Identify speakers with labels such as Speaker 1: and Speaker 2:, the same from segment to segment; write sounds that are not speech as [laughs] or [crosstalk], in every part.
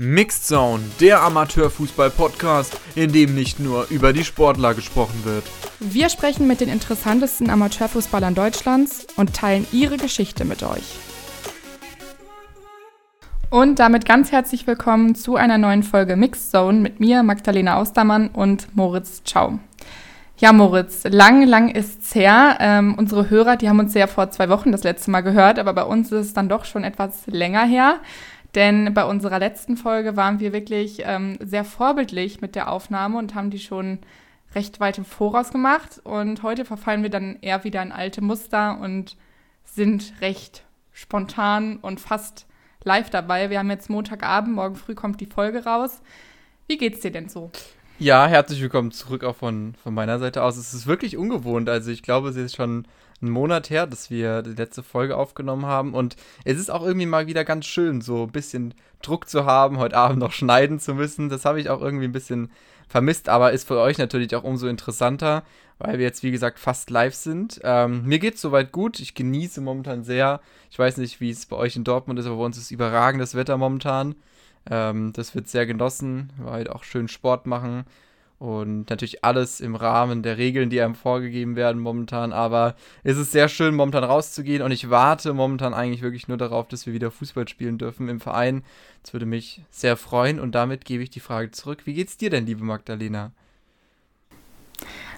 Speaker 1: Mixed Zone, der Amateurfußball-Podcast, in dem nicht nur über die Sportler gesprochen wird.
Speaker 2: Wir sprechen mit den interessantesten Amateurfußballern Deutschlands und teilen ihre Geschichte mit euch. Und damit ganz herzlich willkommen zu einer neuen Folge Mixed Zone mit mir, Magdalena Austermann und Moritz Ciao. Ja, Moritz, lang, lang ist's her. Ähm, unsere Hörer, die haben uns ja vor zwei Wochen das letzte Mal gehört, aber bei uns ist es dann doch schon etwas länger her. Denn bei unserer letzten Folge waren wir wirklich ähm, sehr vorbildlich mit der Aufnahme und haben die schon recht weit im Voraus gemacht. Und heute verfallen wir dann eher wieder in alte Muster und sind recht spontan und fast live dabei. Wir haben jetzt Montagabend, morgen früh kommt die Folge raus. Wie geht's dir denn so?
Speaker 1: Ja, herzlich willkommen zurück auch von, von meiner Seite aus. Es ist wirklich ungewohnt. Also ich glaube, es ist schon einen Monat her, dass wir die letzte Folge aufgenommen haben. Und es ist auch irgendwie mal wieder ganz schön, so ein bisschen Druck zu haben, heute Abend noch schneiden zu müssen. Das habe ich auch irgendwie ein bisschen vermisst, aber ist für euch natürlich auch umso interessanter, weil wir jetzt, wie gesagt, fast live sind. Ähm, mir geht es soweit gut. Ich genieße momentan sehr. Ich weiß nicht, wie es bei euch in Dortmund ist, aber bei uns ist überragendes Wetter momentan. Ähm, das wird sehr genossen, weil auch schön Sport machen. Und natürlich alles im Rahmen der Regeln, die einem vorgegeben werden momentan. Aber es ist sehr schön, momentan rauszugehen. Und ich warte momentan eigentlich wirklich nur darauf, dass wir wieder Fußball spielen dürfen im Verein. Das würde mich sehr freuen. Und damit gebe ich die Frage zurück. Wie geht's dir denn, liebe Magdalena?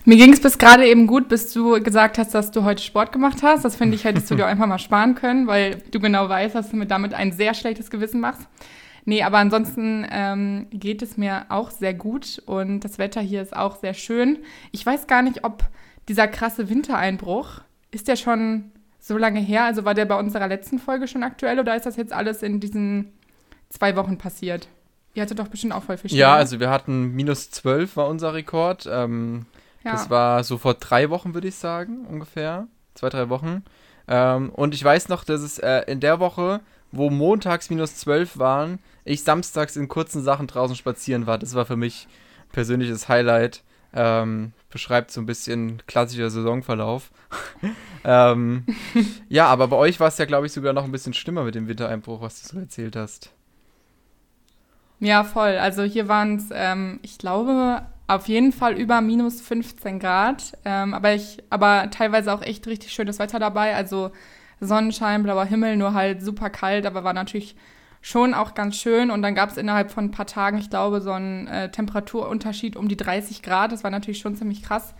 Speaker 2: Mir ging es bis gerade eben gut, bis du gesagt hast, dass du heute Sport gemacht hast. Das finde ich, hättest du dir [laughs] einfach mal sparen können, weil du genau weißt, dass du mir damit ein sehr schlechtes Gewissen machst. Nee, aber ansonsten ähm, geht es mir auch sehr gut und das Wetter hier ist auch sehr schön. Ich weiß gar nicht, ob dieser krasse Wintereinbruch, ist der schon so lange her? Also war der bei unserer letzten Folge schon aktuell oder ist das jetzt alles in diesen zwei Wochen passiert? Ihr hattet doch bestimmt auch voll viel
Speaker 1: Schnee. Ja, also wir hatten minus 12 war unser Rekord. Ähm, ja. Das war so vor drei Wochen, würde ich sagen, ungefähr. Zwei, drei Wochen. Ähm, und ich weiß noch, dass es äh, in der Woche wo montags minus 12 waren, ich samstags in kurzen Sachen draußen spazieren war. Das war für mich persönliches Highlight. Ähm, beschreibt so ein bisschen klassischer Saisonverlauf. [laughs] ähm, [laughs] ja, aber bei euch war es ja, glaube ich, sogar noch ein bisschen schlimmer mit dem Wintereinbruch, was du so erzählt hast.
Speaker 2: Ja, voll. Also hier waren es, ähm, ich glaube, auf jeden Fall über minus 15 Grad. Ähm, aber ich, aber teilweise auch echt richtig schönes Wetter dabei. Also Sonnenschein, blauer Himmel, nur halt super kalt, aber war natürlich schon auch ganz schön. Und dann gab es innerhalb von ein paar Tagen, ich glaube, so einen äh, Temperaturunterschied um die 30 Grad. Das war natürlich schon ziemlich krass.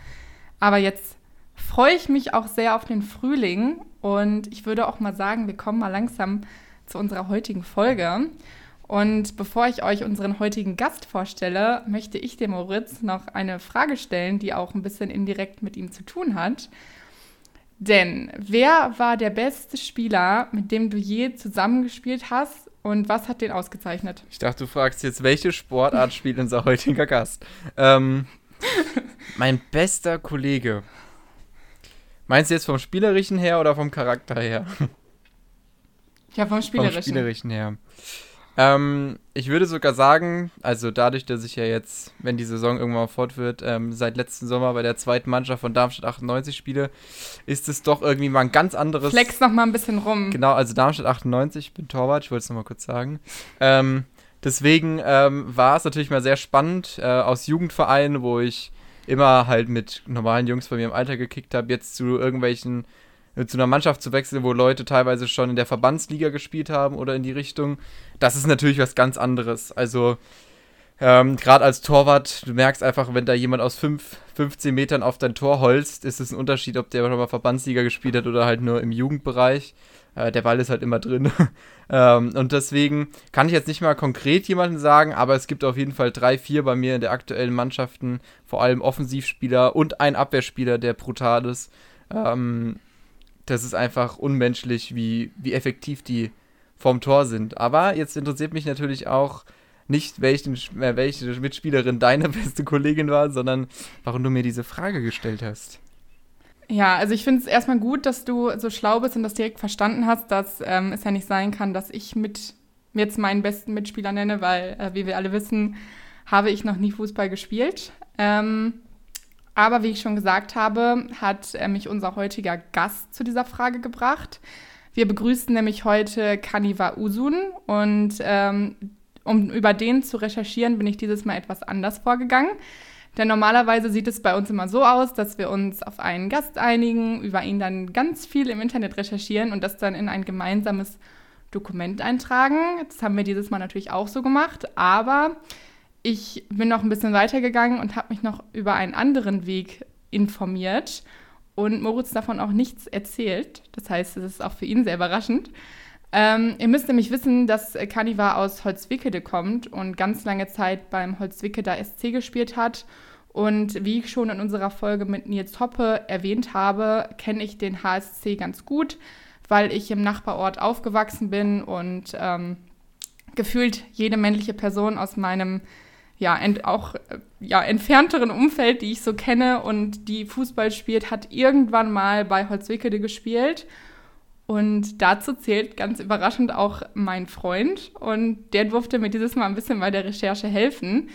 Speaker 2: Aber jetzt freue ich mich auch sehr auf den Frühling. Und ich würde auch mal sagen, wir kommen mal langsam zu unserer heutigen Folge. Und bevor ich euch unseren heutigen Gast vorstelle, möchte ich dem Moritz noch eine Frage stellen, die auch ein bisschen indirekt mit ihm zu tun hat. Denn wer war der beste Spieler, mit dem du je zusammengespielt hast und was hat den ausgezeichnet?
Speaker 1: Ich dachte, du fragst jetzt, welche Sportart spielt unser heutiger Gast? Ähm, [laughs] mein bester Kollege. Meinst du jetzt vom Spielerischen her oder vom Charakter her?
Speaker 2: Ja, vom Spielerischen.
Speaker 1: Vom Spielerischen her. Ähm, ich würde sogar sagen, also dadurch, dass ich ja jetzt, wenn die Saison irgendwann fortführt, ähm, seit letzten Sommer bei der zweiten Mannschaft von Darmstadt 98 spiele, ist es doch irgendwie mal ein ganz anderes.
Speaker 2: Flex noch mal ein bisschen rum.
Speaker 1: Genau, also Darmstadt 98, ich bin Torwart, ich wollte es noch mal kurz sagen. Ähm, deswegen ähm, war es natürlich mal sehr spannend, äh, aus Jugendvereinen, wo ich immer halt mit normalen Jungs von mir im Alter gekickt habe, jetzt zu irgendwelchen zu einer Mannschaft zu wechseln, wo Leute teilweise schon in der Verbandsliga gespielt haben oder in die Richtung, das ist natürlich was ganz anderes. Also ähm, gerade als Torwart, du merkst einfach, wenn da jemand aus 5, 15 Metern auf dein Tor holst, ist es ein Unterschied, ob der schon mal Verbandsliga gespielt hat oder halt nur im Jugendbereich. Äh, der Ball ist halt immer drin. [laughs] ähm, und deswegen kann ich jetzt nicht mal konkret jemanden sagen, aber es gibt auf jeden Fall drei, vier bei mir in der aktuellen Mannschaften, vor allem Offensivspieler und ein Abwehrspieler, der brutal ist. Ähm, das ist einfach unmenschlich, wie, wie effektiv die vorm Tor sind. Aber jetzt interessiert mich natürlich auch nicht, welchen, äh, welche Mitspielerin deine [laughs] beste Kollegin war, sondern warum du mir diese Frage gestellt hast.
Speaker 2: Ja, also ich finde es erstmal gut, dass du so schlau bist und das direkt verstanden hast, dass ähm, es ja nicht sein kann, dass ich mit jetzt meinen besten Mitspieler nenne, weil, äh, wie wir alle wissen, habe ich noch nie Fußball gespielt. Ähm, aber wie ich schon gesagt habe, hat äh, mich unser heutiger Gast zu dieser Frage gebracht. Wir begrüßen nämlich heute Kaniva Usun und ähm, um über den zu recherchieren, bin ich dieses Mal etwas anders vorgegangen. Denn normalerweise sieht es bei uns immer so aus, dass wir uns auf einen Gast einigen, über ihn dann ganz viel im Internet recherchieren und das dann in ein gemeinsames Dokument eintragen. Das haben wir dieses Mal natürlich auch so gemacht, aber ich bin noch ein bisschen weitergegangen und habe mich noch über einen anderen Weg informiert und Moritz davon auch nichts erzählt. Das heißt, es ist auch für ihn sehr überraschend. Ähm, ihr müsst nämlich wissen, dass Kaniva aus Holzwickede kommt und ganz lange Zeit beim Holzwickeder SC gespielt hat. Und wie ich schon in unserer Folge mit Nils Hoppe erwähnt habe, kenne ich den HSC ganz gut, weil ich im Nachbarort aufgewachsen bin und ähm, gefühlt jede männliche Person aus meinem ja, ent, auch ja, entfernteren Umfeld, die ich so kenne und die Fußball spielt, hat irgendwann mal bei Holzwickede gespielt. Und dazu zählt ganz überraschend auch mein Freund. Und der durfte mir dieses Mal ein bisschen bei der Recherche helfen.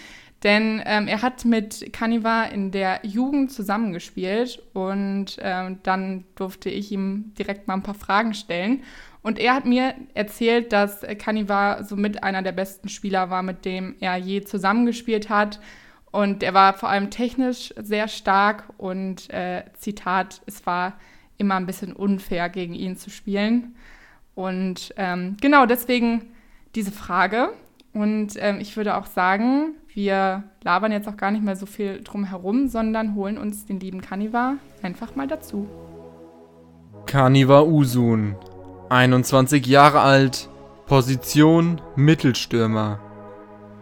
Speaker 2: Denn ähm, er hat mit Kaniva in der Jugend zusammengespielt und ähm, dann durfte ich ihm direkt mal ein paar Fragen stellen. Und er hat mir erzählt, dass Kaniva somit einer der besten Spieler war, mit dem er je zusammengespielt hat. Und er war vor allem technisch sehr stark und äh, Zitat, es war immer ein bisschen unfair, gegen ihn zu spielen. Und ähm, genau deswegen diese Frage. Und ähm, ich würde auch sagen, wir labern jetzt auch gar nicht mehr so viel drum herum, sondern holen uns den lieben Kaniva einfach mal dazu.
Speaker 1: Kaniva Usun, 21 Jahre alt, Position Mittelstürmer.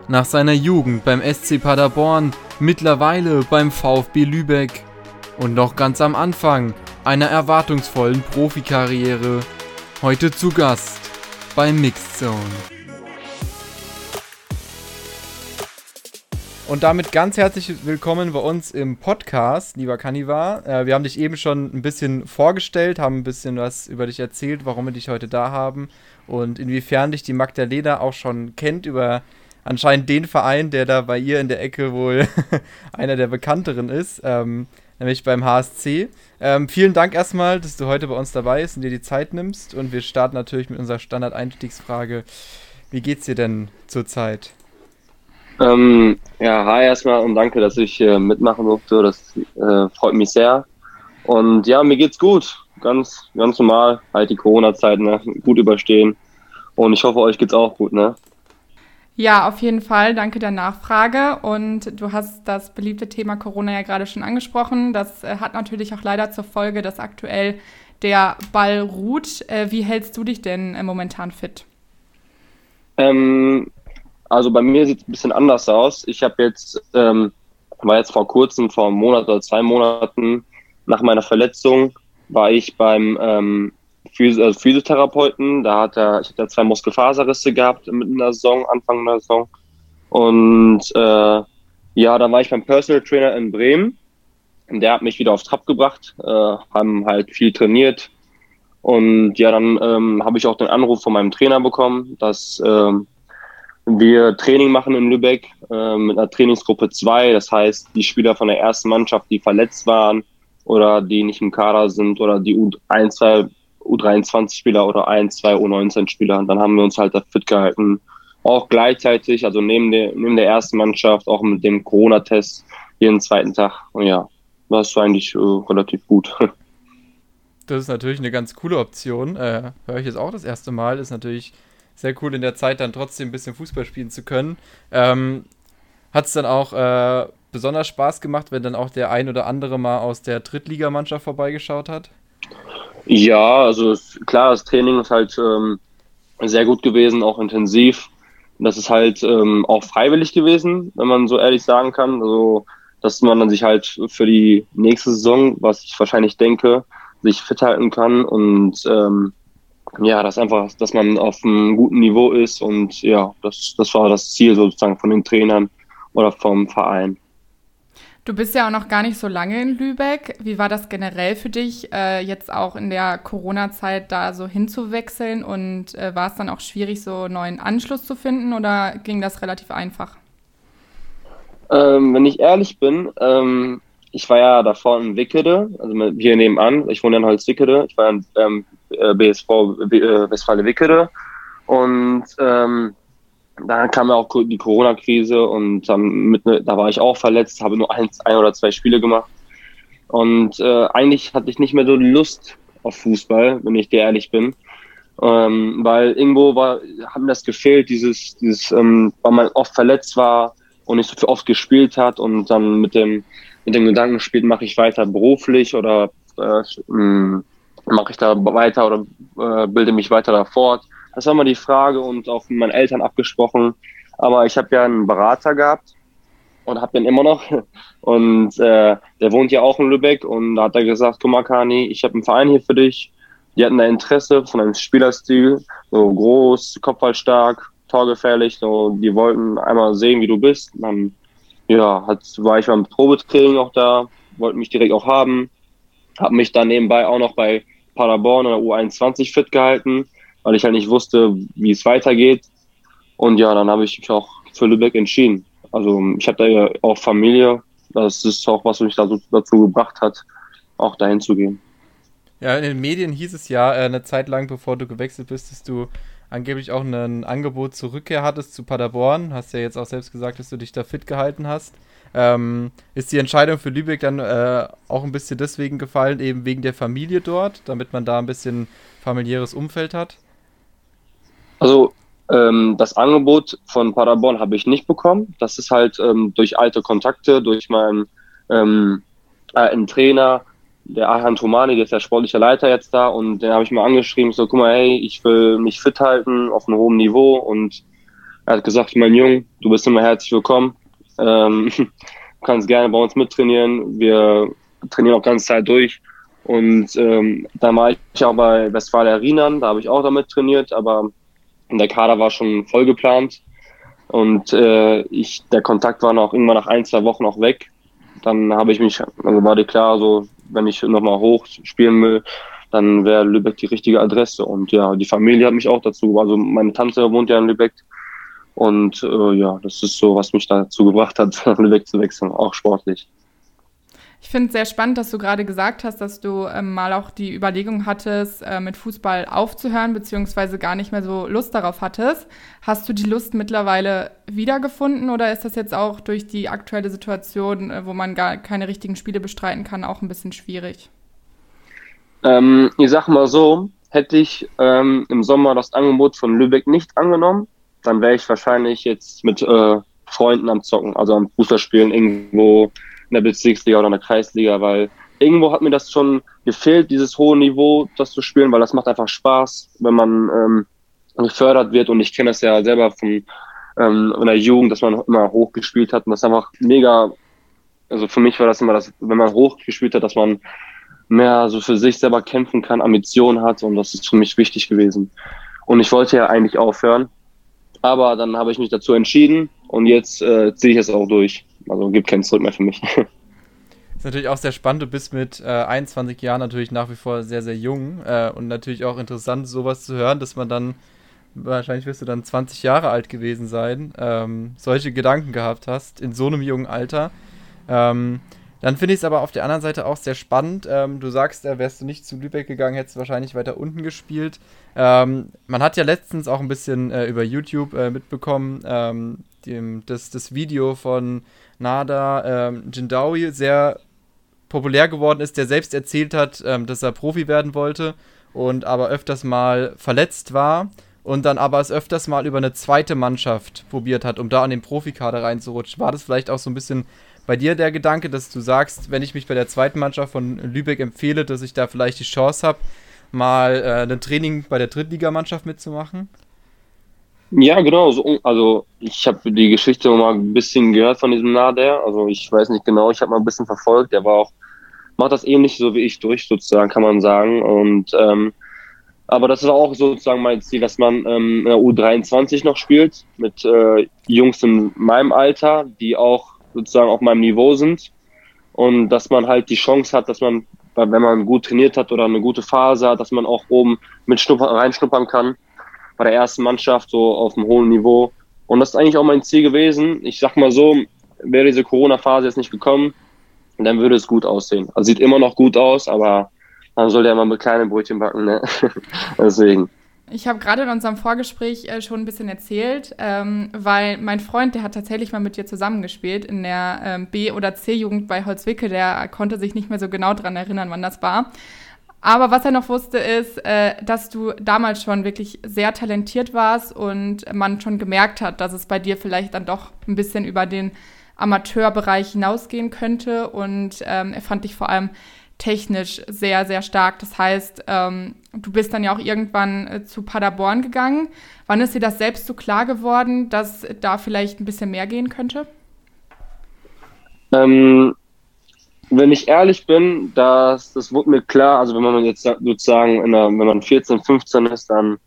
Speaker 1: Nach seiner Jugend beim SC Paderborn, mittlerweile beim VfB Lübeck und noch ganz am Anfang einer erwartungsvollen Profikarriere. Heute zu Gast bei Mixed Zone. Und damit ganz herzlich willkommen bei uns im Podcast, lieber Kaniva. Äh, wir haben dich eben schon ein bisschen vorgestellt, haben ein bisschen was über dich erzählt, warum wir dich heute da haben und inwiefern dich die Magdalena auch schon kennt über anscheinend den Verein, der da bei ihr in der Ecke wohl [laughs] einer der bekannteren ist. Ähm, nämlich beim HSC. Ähm, vielen Dank erstmal, dass du heute bei uns dabei bist und dir die Zeit nimmst. Und wir starten natürlich mit unserer Standard-Einstiegsfrage. Wie geht's dir denn zurzeit?
Speaker 3: Ähm, ja, hi erstmal und danke, dass ich äh, mitmachen durfte. Das äh, freut mich sehr. Und ja, mir geht's gut. Ganz, ganz normal. Halt die Corona-Zeit, ne? Gut überstehen. Und ich hoffe, euch geht's auch gut, ne?
Speaker 2: Ja, auf jeden Fall. Danke der Nachfrage. Und du hast das beliebte Thema Corona ja gerade schon angesprochen. Das äh, hat natürlich auch leider zur Folge, dass aktuell der Ball ruht. Äh, wie hältst du dich denn äh, momentan fit?
Speaker 3: Ähm, also bei mir sieht es ein bisschen anders aus. Ich habe jetzt, ähm, war jetzt vor kurzem, vor einem Monat oder zwei Monaten nach meiner Verletzung, war ich beim ähm, also Physiotherapeuten. Da hat er, ich hatte zwei Muskelfaserrisse gehabt mitten in der Saison, Anfang der Saison. Und äh, ja, dann war ich beim Personal Trainer in Bremen. Und der hat mich wieder auf Trab gebracht, äh, haben halt viel trainiert. Und ja, dann ähm, habe ich auch den Anruf von meinem Trainer bekommen, dass ähm, wir Training machen in Lübeck äh, mit einer Trainingsgruppe 2. Das heißt, die Spieler von der ersten Mannschaft, die verletzt waren oder die nicht im Kader sind oder die U1, 2 U23-Spieler oder ein, zwei U19-Spieler. Und dann haben wir uns halt da fit gehalten. Auch gleichzeitig, also neben der, neben der ersten Mannschaft, auch mit dem Corona-Test jeden zweiten Tag. Und ja, das war eigentlich äh, relativ gut. [laughs]
Speaker 1: Das ist natürlich eine ganz coole Option. Äh, Höre ich jetzt auch das erste Mal. Ist natürlich sehr cool in der Zeit dann trotzdem ein bisschen Fußball spielen zu können. Ähm, Hat es dann auch äh, besonders Spaß gemacht, wenn dann auch der ein oder andere mal aus der Drittligamannschaft vorbeigeschaut hat?
Speaker 3: Ja, also klar, das Training ist halt ähm, sehr gut gewesen, auch intensiv. Das ist halt ähm, auch freiwillig gewesen, wenn man so ehrlich sagen kann. Also, dass man dann sich halt für die nächste Saison, was ich wahrscheinlich denke, sich fit halten kann und ähm, ja, das einfach, dass man auf einem guten Niveau ist und ja, das, das war das Ziel sozusagen von den Trainern oder vom Verein.
Speaker 2: Du bist ja auch noch gar nicht so lange in Lübeck. Wie war das generell für dich, äh, jetzt auch in der Corona-Zeit da so hinzuwechseln? Und äh, war es dann auch schwierig, so einen neuen Anschluss zu finden oder ging das relativ einfach?
Speaker 3: Ähm, wenn ich ehrlich bin, ähm, ich war ja davor in Wickede, also hier nebenan. Ich wohne in Holzwickede. Ich war in ähm, BSV äh, Westfale Wickede. Und ähm, dann kam ja auch die Corona-Krise und dann mit, ne, da war ich auch verletzt, habe nur eins, ein oder zwei Spiele gemacht. Und äh, eigentlich hatte ich nicht mehr so Lust auf Fußball, wenn ich dir ehrlich bin. Ähm, weil irgendwo war, hat mir das gefehlt, dieses, dieses, ähm, weil man oft verletzt war und nicht so oft gespielt hat und dann mit dem, mit dem Gedanken spielt, mache ich weiter beruflich oder äh, hm, mache ich da weiter oder äh, bilde mich weiter da fort. Das war mal die Frage und auch mit meinen Eltern abgesprochen. Aber ich habe ja einen Berater gehabt und habe den immer noch. [laughs] Und äh, der wohnt ja auch in Lübeck und da hat er gesagt, guck mal Kani, ich habe einen Verein hier für dich. Die hatten da Interesse von einem Spielerstil, so groß, kopfballstark, torgefährlich. So, die wollten einmal sehen, wie du bist. Dann ja, hat, war ich beim Probetraining auch da, wollten mich direkt auch haben. Habe mich dann nebenbei auch noch bei Paderborn oder U21 fit gehalten, weil ich halt nicht wusste, wie es weitergeht. Und ja, dann habe ich mich auch für Lübeck entschieden. Also ich habe da ja auch Familie. Das ist auch, was mich dazu, dazu gebracht hat, auch dahin zu gehen.
Speaker 1: Ja, in den Medien hieß es ja äh, eine Zeit lang, bevor du gewechselt bist, dass du angeblich auch ein Angebot zur Rückkehr hattest zu Paderborn. Hast ja jetzt auch selbst gesagt, dass du dich da fit gehalten hast. Ähm, ist die Entscheidung für Lübeck dann äh, auch ein bisschen deswegen gefallen, eben wegen der Familie dort, damit man da ein bisschen familiäres Umfeld hat?
Speaker 3: Also ähm, das Angebot von Paderborn habe ich nicht bekommen. Das ist halt ähm, durch alte Kontakte, durch meinen ähm, äh, Trainer, der Ahan Tomani, der ist der sportliche Leiter jetzt da und den habe ich mal angeschrieben, so guck mal, hey, ich will mich fit halten auf einem hohen Niveau und er hat gesagt, mein Junge, du bist immer herzlich willkommen. Ähm, [laughs] kannst gerne bei uns mittrainieren. Wir trainieren auch ganze Zeit durch. Und ähm, dann war ich auch bei Westfalia Rienan, da habe ich auch damit trainiert, aber der Kader war schon voll geplant. Und äh, ich, der Kontakt war noch irgendwann nach ein, zwei Wochen auch weg. Dann habe ich mich, also war dir klar, so wenn ich nochmal hoch spielen will, dann wäre Lübeck die richtige Adresse. Und ja, die Familie hat mich auch dazu, also meine Tante wohnt ja in Lübeck. Und äh, ja, das ist so, was mich dazu gebracht hat, [laughs] Lübeck zu wechseln, auch sportlich.
Speaker 2: Ich finde es sehr spannend, dass du gerade gesagt hast, dass du ähm, mal auch die Überlegung hattest, äh, mit Fußball aufzuhören, beziehungsweise gar nicht mehr so Lust darauf hattest. Hast du die Lust mittlerweile wiedergefunden oder ist das jetzt auch durch die aktuelle Situation, äh, wo man gar keine richtigen Spiele bestreiten kann, auch ein bisschen schwierig?
Speaker 3: Ähm, ich sag mal so, hätte ich ähm, im Sommer das Angebot von Lübeck nicht angenommen, dann wäre ich wahrscheinlich jetzt mit äh, Freunden am Zocken, also am Fußballspielen irgendwo in der Bezirksliga oder in der Kreisliga, weil irgendwo hat mir das schon gefehlt, dieses hohe Niveau, das zu spielen, weil das macht einfach Spaß, wenn man ähm, gefördert wird. Und ich kenne das ja selber von ähm, in der Jugend, dass man immer hoch gespielt hat. Und das ist einfach mega, also für mich war das immer das, wenn man hoch gespielt hat, dass man mehr so für sich selber kämpfen kann, Ambitionen hat. Und das ist für mich wichtig gewesen. Und ich wollte ja eigentlich aufhören, aber dann habe ich mich dazu entschieden. Und jetzt äh, ziehe ich es auch durch. Also gibt keinen Zurück mehr für mich. [laughs]
Speaker 1: Ist natürlich auch sehr spannend. Du bist mit äh, 21 Jahren natürlich nach wie vor sehr, sehr jung äh, und natürlich auch interessant, sowas zu hören, dass man dann, wahrscheinlich wirst du dann 20 Jahre alt gewesen sein, ähm, solche Gedanken gehabt hast in so einem jungen Alter. Ähm, dann finde ich es aber auf der anderen Seite auch sehr spannend. Ähm, du sagst, äh, wärst du nicht zu Lübeck gegangen, hättest du wahrscheinlich weiter unten gespielt. Ähm, man hat ja letztens auch ein bisschen äh, über YouTube äh, mitbekommen, ähm, dem, das, das Video von Nada ähm, Jindawi sehr populär geworden ist, der selbst erzählt hat, ähm, dass er Profi werden wollte und aber öfters mal verletzt war und dann aber es öfters mal über eine zweite Mannschaft probiert hat, um da an den Profikader reinzurutschen. War das vielleicht auch so ein bisschen bei dir der Gedanke, dass du sagst, wenn ich mich bei der zweiten Mannschaft von Lübeck empfehle, dass ich da vielleicht die Chance habe, mal äh, ein Training bei der Drittligamannschaft mitzumachen?
Speaker 3: Ja, genau. So, also ich habe die Geschichte mal ein bisschen gehört von diesem Nader. Also ich weiß nicht genau, ich habe mal ein bisschen verfolgt. Der war auch, macht das ähnlich so wie ich durch, sozusagen, kann man sagen. Und ähm, aber das ist auch sozusagen mein Ziel, dass man ähm, in der U23 noch spielt, mit äh, Jungs in meinem Alter, die auch sozusagen auf meinem Niveau sind. Und dass man halt die Chance hat, dass man, wenn man gut trainiert hat oder eine gute Phase hat, dass man auch oben mit reinschnuppern kann bei der ersten Mannschaft so auf einem hohen Niveau. Und das ist eigentlich auch mein Ziel gewesen. Ich sag mal so, wäre diese Corona-Phase jetzt nicht gekommen, dann würde es gut aussehen. Also sieht immer noch gut aus, aber man soll ja mal mit kleinen Brötchen backen, ne? [laughs] Deswegen.
Speaker 2: Ich habe gerade in unserem Vorgespräch äh, schon ein bisschen erzählt, ähm, weil mein Freund, der hat tatsächlich mal mit dir zusammengespielt in der ähm, B- oder C-Jugend bei Holzwickel. Der konnte sich nicht mehr so genau daran erinnern, wann das war. Aber was er noch wusste, ist, äh, dass du damals schon wirklich sehr talentiert warst und man schon gemerkt hat, dass es bei dir vielleicht dann doch ein bisschen über den Amateurbereich hinausgehen könnte. Und ähm, er fand dich vor allem technisch sehr, sehr stark. Das heißt, ähm, du bist dann ja auch irgendwann äh, zu Paderborn gegangen. Wann ist dir das selbst so klar geworden, dass da vielleicht ein bisschen mehr gehen könnte?
Speaker 3: Ähm, wenn ich ehrlich bin, das, das wurde mir klar, also wenn man jetzt sozusagen, der, wenn man 14, 15 ist, dann,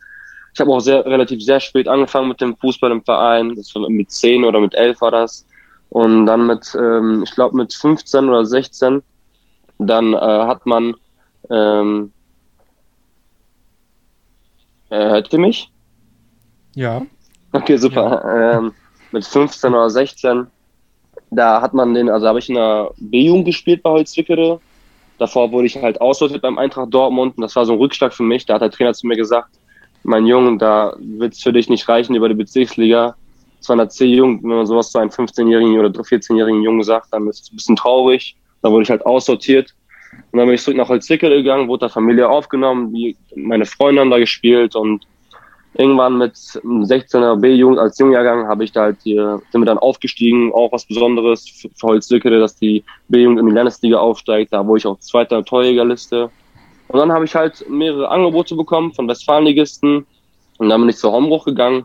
Speaker 3: ich habe auch sehr, relativ sehr spät angefangen mit dem Fußball im Verein, das war mit 10 oder mit 11 war das. Und dann mit, ähm, ich glaube mit 15 oder 16, dann äh, hat man, ähm, äh, hört ihr mich?
Speaker 1: Ja.
Speaker 3: Okay, super. Ja. Ähm, mit 15 oder 16 da hat man den, also habe ich in der B-Jugend gespielt bei Holzwickede. Davor wurde ich halt aussortiert beim Eintracht Dortmund und das war so ein Rückschlag für mich. Da hat der Trainer zu mir gesagt, mein Junge, da wird es für dich nicht reichen über die Bezirksliga. In der C-Jugend, wenn man sowas zu einem 15-jährigen oder 14-jährigen Jungen sagt, dann ist es ein bisschen traurig. Da wurde ich halt aussortiert. Und dann bin ich zurück nach Holzwickede gegangen, wurde da Familie aufgenommen, meine Freunde haben da gespielt und irgendwann mit 16er B-Jugend als Jungjahrgang habe ich da halt hier, sind wir dann aufgestiegen, auch was Besonderes für, für Holzlücke, dass die B-Jugend in die Landesliga aufsteigt, da wurde ich auch zweiter Torjägerliste. Und dann habe ich halt mehrere Angebote bekommen von Westfalenligisten und dann bin ich zur Hombruch gegangen.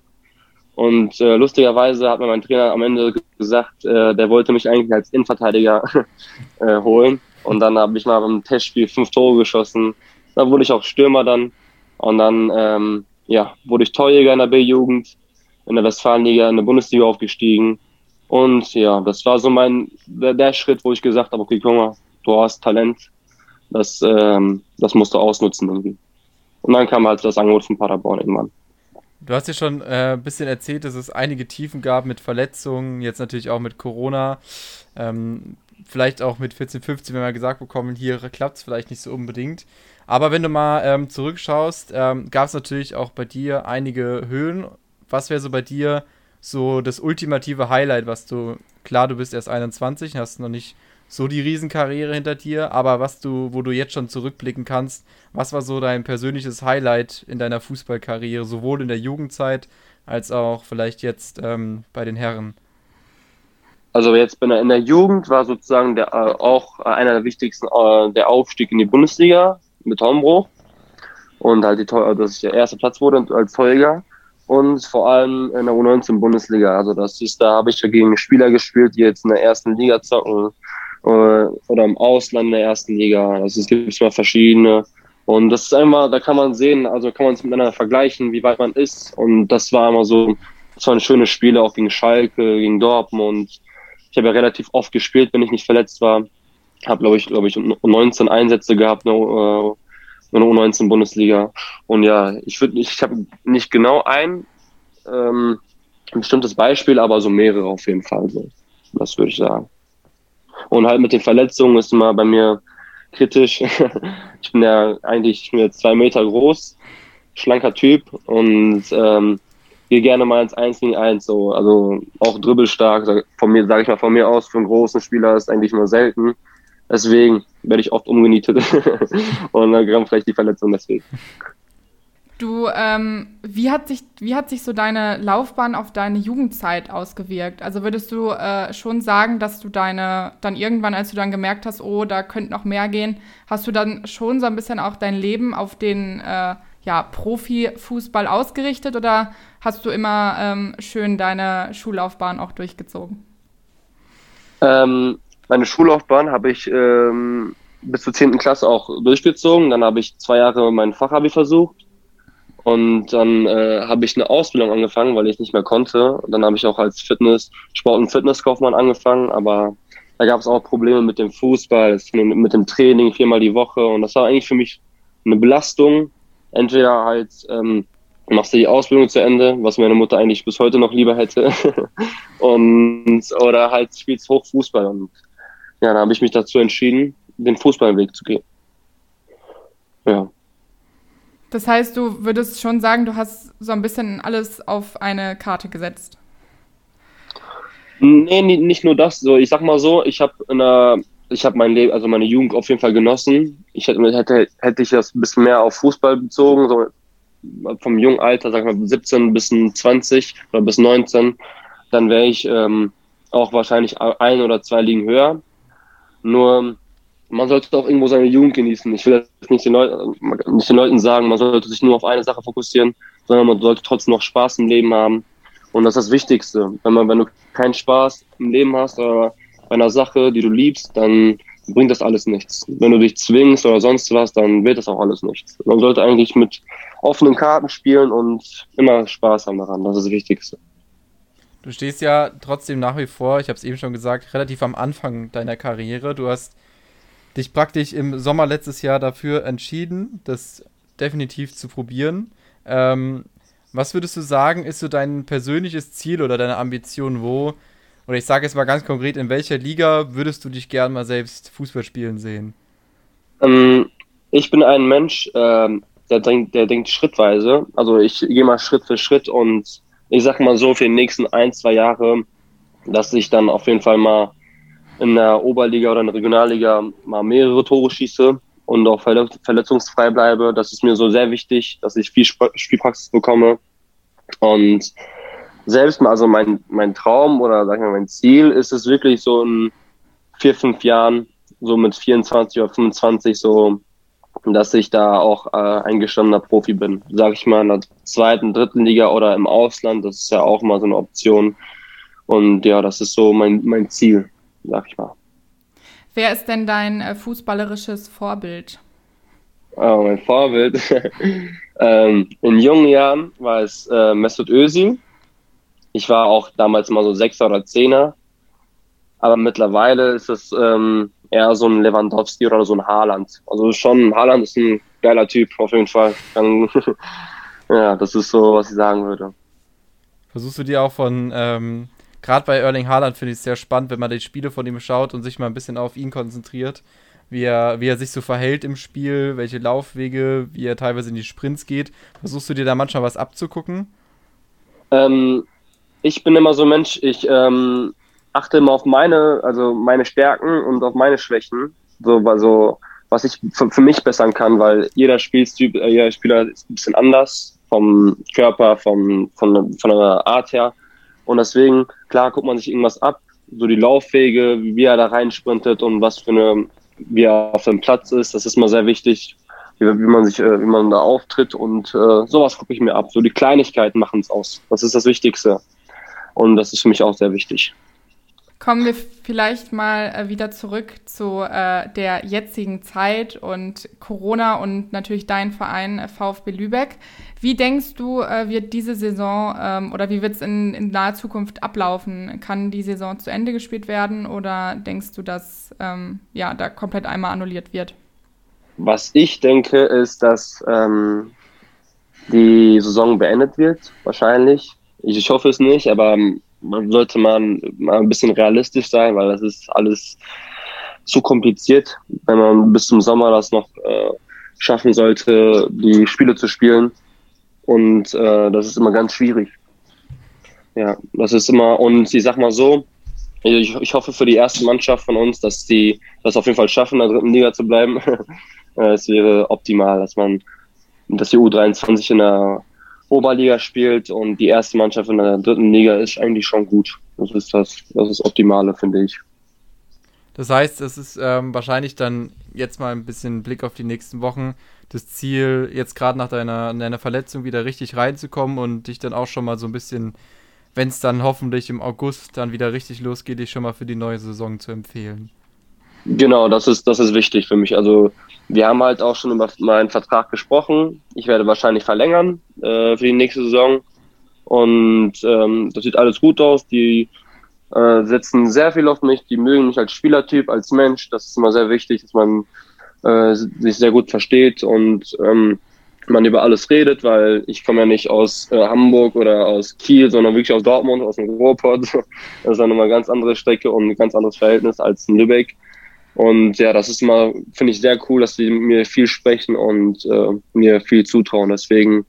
Speaker 3: Und äh, lustigerweise hat mir mein Trainer am Ende gesagt, äh, der wollte mich eigentlich als Innenverteidiger [laughs] äh, holen. Und dann habe ich mal beim Testspiel fünf Tore geschossen. Da wurde ich auch Stürmer dann. Und dann ähm, ja, wurde ich Torjäger in der B-Jugend, in der Westfalenliga, in der Bundesliga aufgestiegen. Und ja, das war so mein, der, der Schritt, wo ich gesagt habe, okay, guck mal, du hast Talent, das, ähm, das musst du ausnutzen irgendwie. Und dann kam halt das Angebot von Paderborn irgendwann.
Speaker 1: Du hast ja schon äh, ein bisschen erzählt, dass es einige Tiefen gab mit Verletzungen, jetzt natürlich auch mit Corona. Ähm, vielleicht auch mit 14, 15, wenn wir gesagt bekommen, hier klappt es vielleicht nicht so unbedingt. Aber wenn du mal ähm, zurückschaust, ähm, gab es natürlich auch bei dir einige Höhen. Was wäre so bei dir so das ultimative Highlight, was du, klar, du bist erst 21, hast noch nicht so die Riesenkarriere hinter dir, aber was du, wo du jetzt schon zurückblicken kannst, was war so dein persönliches Highlight in deiner Fußballkarriere, sowohl in der Jugendzeit als auch vielleicht jetzt ähm, bei den Herren?
Speaker 3: Also jetzt bin in der Jugend war sozusagen der, äh, auch einer der wichtigsten äh, der Aufstieg in die Bundesliga mit Hombruch und halt die, dass ich der erste Platz wurde als Torjäger und vor allem in der U19 Bundesliga. Also das ist, da habe ich ja gegen Spieler gespielt, die jetzt in der ersten Liga zocken äh, oder im Ausland in der ersten Liga. Also es gibt mal verschiedene. Und das ist einmal, da kann man sehen, also kann man es miteinander vergleichen, wie weit man ist. Und das war immer so, das waren schöne Spiele, auch gegen Schalke, gegen Dortmund. Ich habe ja relativ oft gespielt, wenn ich nicht verletzt war habe, glaube ich, glaube ich, 19 Einsätze gehabt, ne, äh, in der U19 Bundesliga. Und ja, ich würde, ich habe nicht genau ein, ähm, bestimmtes Beispiel, aber so mehrere auf jeden Fall. So. Das würde ich sagen. Und halt mit den Verletzungen ist immer bei mir kritisch. [laughs] ich bin ja eigentlich ja zwei Meter groß, schlanker Typ und ähm, gehe gerne mal ins 1 gegen 1. So. Also auch dribbelstark. Von mir, sage ich mal, von mir aus, für einen großen Spieler ist eigentlich nur selten. Deswegen werde ich oft umgenietet. [laughs] und dann kam vielleicht die Verletzung deswegen.
Speaker 2: Du, ähm, wie, hat sich, wie hat sich so deine Laufbahn auf deine Jugendzeit ausgewirkt? Also würdest du äh, schon sagen, dass du deine, dann irgendwann, als du dann gemerkt hast, oh, da könnte noch mehr gehen, hast du dann schon so ein bisschen auch dein Leben auf den äh, ja, Profifußball ausgerichtet oder hast du immer ähm, schön deine Schullaufbahn auch durchgezogen?
Speaker 3: Ähm, meine Schullaufbahn habe ich ähm, bis zur 10. Klasse auch durchgezogen. Dann habe ich zwei Jahre mein Fachabi versucht. Und dann äh, habe ich eine Ausbildung angefangen, weil ich nicht mehr konnte. Und dann habe ich auch als Fitness, Sport- und Fitnesskaufmann angefangen. Aber da gab es auch Probleme mit dem Fußball, mit dem Training viermal die Woche. Und das war eigentlich für mich eine Belastung. Entweder halt ähm, machst du die Ausbildung zu Ende, was meine Mutter eigentlich bis heute noch lieber hätte. [laughs] und oder halt spielst hoch Fußball. Und ja, da habe ich mich dazu entschieden, den Fußballweg zu gehen. Ja.
Speaker 2: Das heißt, du würdest schon sagen, du hast so ein bisschen alles auf eine Karte gesetzt.
Speaker 3: Nee, nicht nur das. So, ich sag mal so, ich habe ich habe mein Leben, also meine Jugend auf jeden Fall genossen. Ich hätte, hätte, hätte ich das ein bisschen mehr auf Fußball bezogen, so vom jungen Alter, sag mal 17 bis 20 oder bis 19, dann wäre ich ähm, auch wahrscheinlich ein oder zwei Ligen höher. Nur man sollte auch irgendwo seine Jugend genießen. Ich will jetzt nicht den, Leuten, nicht den Leuten sagen, man sollte sich nur auf eine Sache fokussieren, sondern man sollte trotzdem noch Spaß im Leben haben. Und das ist das Wichtigste. Wenn man, wenn du keinen Spaß im Leben hast oder bei einer Sache, die du liebst, dann bringt das alles nichts. Wenn du dich zwingst oder sonst was, dann wird das auch alles nichts. Man sollte eigentlich mit offenen Karten spielen und immer Spaß haben daran. Das ist das Wichtigste.
Speaker 1: Du stehst ja trotzdem nach wie vor, ich habe es eben schon gesagt, relativ am Anfang deiner Karriere. Du hast dich praktisch im Sommer letztes Jahr dafür entschieden, das definitiv zu probieren. Ähm, was würdest du sagen, ist so dein persönliches Ziel oder deine Ambition, wo, oder ich sage jetzt mal ganz konkret, in welcher Liga würdest du dich gern mal selbst Fußball spielen sehen?
Speaker 3: Ähm, ich bin ein Mensch, ähm, der, denkt, der denkt schrittweise. Also ich gehe mal Schritt für Schritt und ich sag mal so, für die nächsten ein, zwei Jahre, dass ich dann auf jeden Fall mal in der Oberliga oder in der Regionalliga mal mehrere Tore schieße und auch verletzungsfrei bleibe. Das ist mir so sehr wichtig, dass ich viel Spielpraxis bekomme. Und selbst mal, also mein, mein Traum oder sagen wir mein Ziel ist es wirklich so in vier, fünf Jahren, so mit 24 oder 25, so, dass ich da auch äh, ein gestandener Profi bin. Sag ich mal in der zweiten, dritten Liga oder im Ausland, das ist ja auch mal so eine Option. Und ja, das ist so mein, mein Ziel sag ich mal.
Speaker 2: Wer ist denn dein äh, fußballerisches Vorbild?
Speaker 3: Oh, mein Vorbild. [laughs] ähm, in jungen Jahren war es äh, Mesut Özil. Ich war auch damals mal so Sechser oder Zehner. Aber mittlerweile ist es ähm, eher so ein Lewandowski oder so ein Haaland. Also schon, Haaland ist ein geiler Typ, auf jeden Fall. [laughs] ja, das ist so, was ich sagen würde.
Speaker 1: Versuchst du dir auch von ähm, gerade bei Erling Haaland finde ich es sehr spannend, wenn man die Spiele von ihm schaut und sich mal ein bisschen auf ihn konzentriert, wie er, wie er sich so verhält im Spiel, welche Laufwege, wie er teilweise in die Sprints geht. Versuchst du dir da manchmal was abzugucken?
Speaker 3: Ähm, ich bin immer so ein Mensch, ich ähm, achte immer auf meine, also meine Stärken und auf meine Schwächen. So, also was ich für, für mich bessern kann, weil jeder Spielstyp, äh, jeder Spieler ist ein bisschen anders vom Körper, vom, von, von der Art her. Und deswegen, klar, guckt man sich irgendwas ab, so die Laufwege, wie er da reinsprintet und was für eine, wie er auf dem Platz ist. Das ist mal sehr wichtig, wie, wie man sich, äh, wie man da auftritt und äh, sowas gucke ich mir ab. So die Kleinigkeiten machen es aus. Das ist das Wichtigste. Und das ist für mich auch sehr wichtig.
Speaker 2: Kommen wir vielleicht mal äh, wieder zurück zu äh, der jetzigen Zeit und Corona und natürlich dein Verein äh, VfB Lübeck. Wie denkst du, äh, wird diese Saison ähm, oder wie wird es in, in naher Zukunft ablaufen? Kann die Saison zu Ende gespielt werden oder denkst du, dass ähm, ja, da komplett einmal annulliert wird?
Speaker 3: Was ich denke, ist, dass ähm, die Saison beendet wird, wahrscheinlich. Ich, hoffe es nicht, aber ähm, man sollte man mal ein bisschen realistisch sein, weil das ist alles zu kompliziert, wenn man bis zum Sommer das noch äh, schaffen sollte, die Spiele zu spielen. Und äh, das ist immer ganz schwierig. Ja, das ist immer, und ich sag mal so, ich, ich hoffe für die erste Mannschaft von uns, dass die das auf jeden Fall schaffen, in der dritten Liga zu bleiben. [laughs] es wäre optimal, dass man, dass die U23 in der Oberliga spielt und die erste Mannschaft in der dritten Liga ist eigentlich schon gut. Das ist das, das ist Optimale, finde ich.
Speaker 1: Das heißt, es ist ähm, wahrscheinlich dann jetzt mal ein bisschen Blick auf die nächsten Wochen das Ziel, jetzt gerade nach deiner, deiner Verletzung wieder richtig reinzukommen und dich dann auch schon mal so ein bisschen, wenn es dann hoffentlich im August dann wieder richtig losgeht, dich schon mal für die neue Saison zu empfehlen.
Speaker 3: Genau, das ist, das ist wichtig für mich. Also wir haben halt auch schon über meinen Vertrag gesprochen. Ich werde wahrscheinlich verlängern äh, für die nächste Saison. Und ähm, das sieht alles gut aus. Die äh, setzen sehr viel auf mich. Die mögen mich als Spielertyp, als Mensch. Das ist immer sehr wichtig, dass man äh, sich sehr gut versteht und ähm, man über alles redet, weil ich komme ja nicht aus äh, Hamburg oder aus Kiel, sondern wirklich aus Dortmund, aus dem Ruhrpott. [laughs] Das ist dann nochmal eine ganz andere Strecke und ein ganz anderes Verhältnis als in Lübeck. Und ja, das ist immer, finde ich sehr cool, dass sie mir viel sprechen und äh, mir viel zutrauen. Deswegen,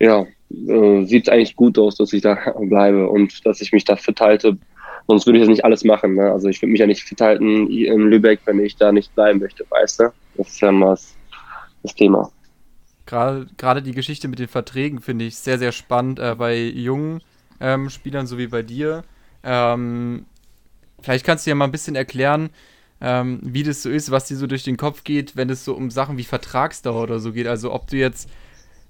Speaker 3: ja, äh, sieht es eigentlich gut aus, dass ich da [laughs] bleibe und dass ich mich da fit halte. Sonst würde ich das nicht alles machen. Ne? Also ich würde mich ja nicht fit halten in Lübeck, wenn ich da nicht bleiben möchte, weißt du? Das ist ja mal das, das Thema.
Speaker 1: Gerade, gerade die Geschichte mit den Verträgen finde ich sehr, sehr spannend äh, bei jungen ähm, Spielern, so wie bei dir. Ähm, vielleicht kannst du ja mal ein bisschen erklären, ähm, wie das so ist, was dir so durch den Kopf geht, wenn es so um Sachen wie Vertragsdauer oder so geht. Also ob du jetzt,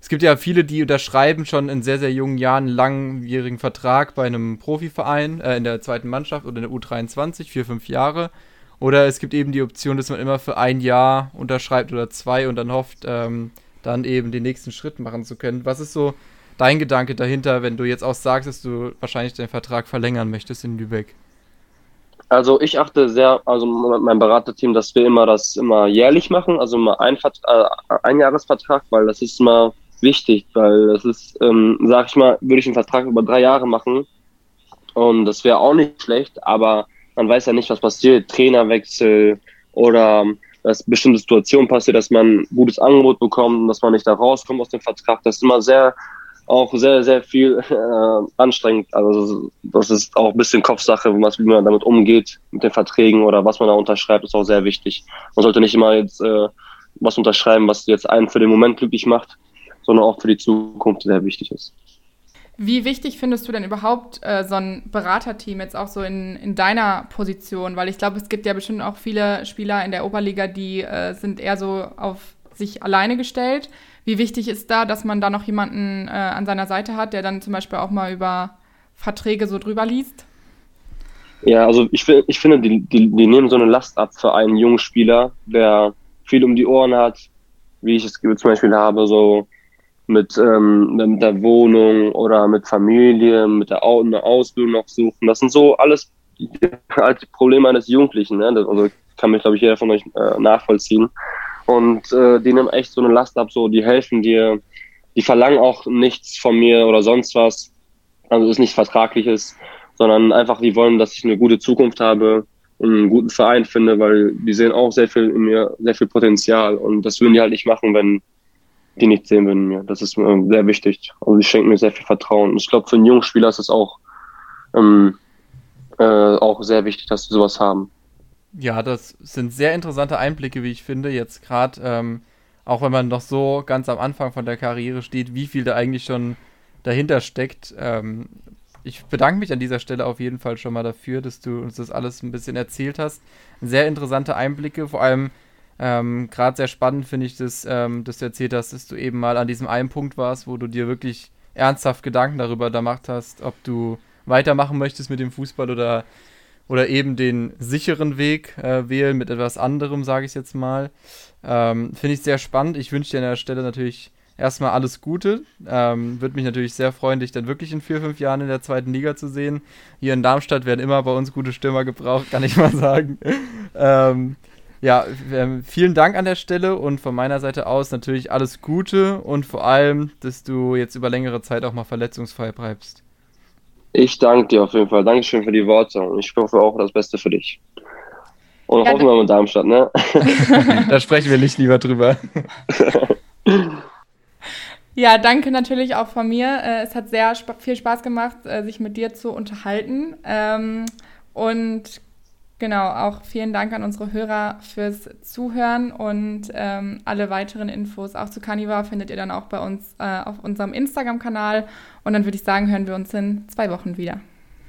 Speaker 1: es gibt ja viele, die unterschreiben schon in sehr, sehr jungen Jahren einen langjährigen Vertrag bei einem Profiverein, äh, in der zweiten Mannschaft oder in der U23, vier, fünf Jahre. Oder es gibt eben die Option, dass man immer für ein Jahr unterschreibt oder zwei und dann hofft, ähm, dann eben den nächsten Schritt machen zu können. Was ist so dein Gedanke dahinter, wenn du jetzt auch sagst, dass du wahrscheinlich deinen Vertrag verlängern möchtest in Lübeck?
Speaker 3: Also ich achte sehr, also mein Beraterteam, dass wir immer das immer jährlich machen, also immer ein, äh, ein Jahresvertrag, weil das ist immer wichtig, weil das ist, ähm, sag ich mal, würde ich einen Vertrag über drei Jahre machen und das wäre auch nicht schlecht, aber man weiß ja nicht, was passiert, Trainerwechsel oder dass bestimmte Situationen passiert, dass man ein gutes Angebot bekommt und dass man nicht da rauskommt aus dem Vertrag. Das ist immer sehr auch sehr, sehr viel [laughs] äh, anstrengend. Also das ist auch ein bisschen Kopfsache, was, wie man damit umgeht, mit den Verträgen oder was man da unterschreibt, ist auch sehr wichtig. Man sollte nicht immer jetzt äh, was unterschreiben, was jetzt einen für den Moment glücklich macht, sondern auch für die Zukunft sehr wichtig ist.
Speaker 2: Wie wichtig findest du denn überhaupt äh, so ein Beraterteam jetzt auch so in, in deiner Position? Weil ich glaube, es gibt ja bestimmt auch viele Spieler in der Oberliga, die äh, sind eher so auf sich alleine gestellt. Wie wichtig ist da, dass man da noch jemanden äh, an seiner Seite hat, der dann zum Beispiel auch mal über Verträge so drüber liest?
Speaker 3: Ja, also ich, ich finde, die, die, die nehmen so eine Last ab für einen jungen Spieler, der viel um die Ohren hat, wie ich es zum Beispiel habe, so mit, ähm, mit der Wohnung oder mit Familie, mit der eine Ausbildung noch suchen. Das sind so alles die, halt die Probleme eines Jugendlichen. Ne? Also kann mich, glaube ich, jeder von euch äh, nachvollziehen. Und äh, die nehmen echt so eine Last ab, so die helfen dir, die verlangen auch nichts von mir oder sonst was. Also ist nicht vertragliches, sondern einfach, die wollen, dass ich eine gute Zukunft habe und einen guten Verein finde, weil die sehen auch sehr viel in mir, sehr viel Potenzial. Und das würden die halt nicht machen, wenn die nichts sehen würden in mir. Das ist mir sehr wichtig. Also die schenken mir sehr viel Vertrauen. Und ich glaube, für einen jungen Spieler ist es auch, ähm, äh, auch sehr wichtig, dass sie sowas haben.
Speaker 1: Ja, das sind sehr interessante Einblicke, wie ich finde. Jetzt gerade, ähm, auch wenn man noch so ganz am Anfang von der Karriere steht, wie viel da eigentlich schon dahinter steckt. Ähm, ich bedanke mich an dieser Stelle auf jeden Fall schon mal dafür, dass du uns das alles ein bisschen erzählt hast. Sehr interessante Einblicke, vor allem ähm, gerade sehr spannend finde ich das, ähm, dass du erzählt hast, dass du eben mal an diesem einen Punkt warst, wo du dir wirklich ernsthaft Gedanken darüber gemacht hast, ob du weitermachen möchtest mit dem Fußball oder oder eben den sicheren Weg äh, wählen mit etwas anderem, sage ich jetzt mal. Ähm, Finde ich sehr spannend. Ich wünsche dir an der Stelle natürlich erstmal alles Gute. Ähm, Würde mich natürlich sehr freuen, dich dann wirklich in vier, fünf Jahren in der zweiten Liga zu sehen. Hier in Darmstadt werden immer bei uns gute Stürmer gebraucht, kann ich mal [laughs] sagen. ähm, ja, ähm, vielen Dank an der Stelle und von meiner Seite aus natürlich alles Gute und vor allem, dass du jetzt über längere Zeit auch mal verletzungsfrei bleibst.
Speaker 3: Ich danke dir auf jeden Fall. Dankeschön für die Worte und ich hoffe auch das Beste für dich. Und ja, hoffen wir mit Darmstadt, ne? [laughs]
Speaker 1: da sprechen wir nicht lieber drüber. [laughs]
Speaker 2: Ja, danke natürlich auch von mir. Äh, es hat sehr viel Spaß gemacht, äh, sich mit dir zu unterhalten. Ähm, und genau, auch vielen Dank an unsere Hörer fürs Zuhören und ähm, alle weiteren Infos auch zu Carnival findet ihr dann auch bei uns äh, auf unserem Instagram-Kanal und dann würde ich sagen, hören wir uns in zwei Wochen wieder.